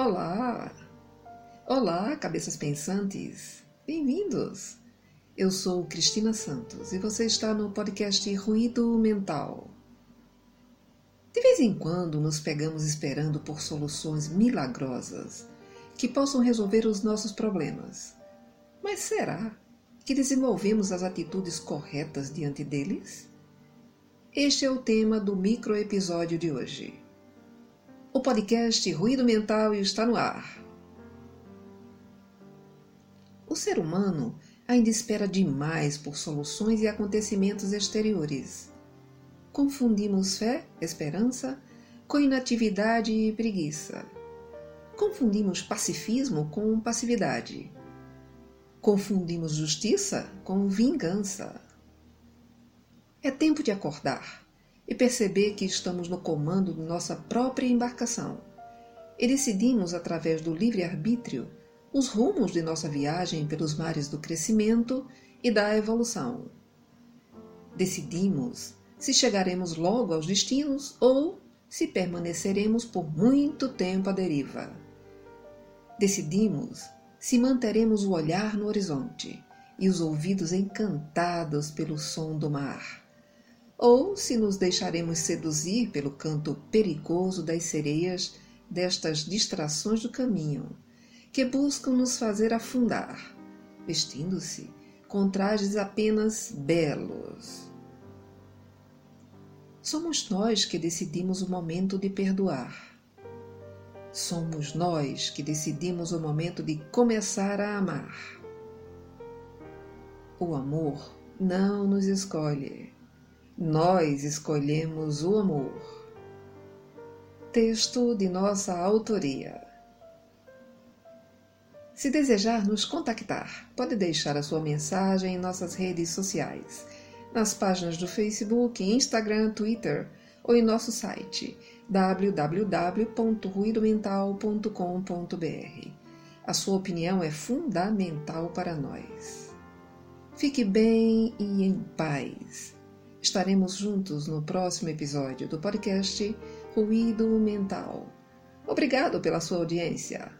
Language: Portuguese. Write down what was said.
Olá! Olá, cabeças pensantes! Bem-vindos! Eu sou Cristina Santos e você está no podcast Ruído Mental. De vez em quando nos pegamos esperando por soluções milagrosas que possam resolver os nossos problemas. Mas será que desenvolvemos as atitudes corretas diante deles? Este é o tema do microepisódio de hoje. O podcast Ruído Mental está no ar. O ser humano ainda espera demais por soluções e acontecimentos exteriores. Confundimos fé, esperança, com inatividade e preguiça. Confundimos pacifismo com passividade. Confundimos justiça com vingança. É tempo de acordar e perceber que estamos no comando de nossa própria embarcação e decidimos, através do livre-arbítrio, os rumos de nossa viagem pelos mares do crescimento e da evolução. Decidimos se chegaremos logo aos destinos ou se permaneceremos por muito tempo à deriva. Decidimos se manteremos o olhar no horizonte e os ouvidos encantados pelo som do mar ou se nos deixaremos seduzir pelo canto perigoso das sereias destas distrações do caminho, que buscam nos fazer afundar, vestindo-se com trajes apenas belos. Somos nós que decidimos o momento de perdoar. Somos nós que decidimos o momento de começar a amar. O amor não nos escolhe nós escolhemos o amor. Texto de nossa autoria. Se desejar nos contactar, pode deixar a sua mensagem em nossas redes sociais, nas páginas do Facebook, Instagram, Twitter ou em nosso site www.ruidomental.com.br. A sua opinião é fundamental para nós. Fique bem e em paz. Estaremos juntos no próximo episódio do podcast Ruído Mental. Obrigado pela sua audiência.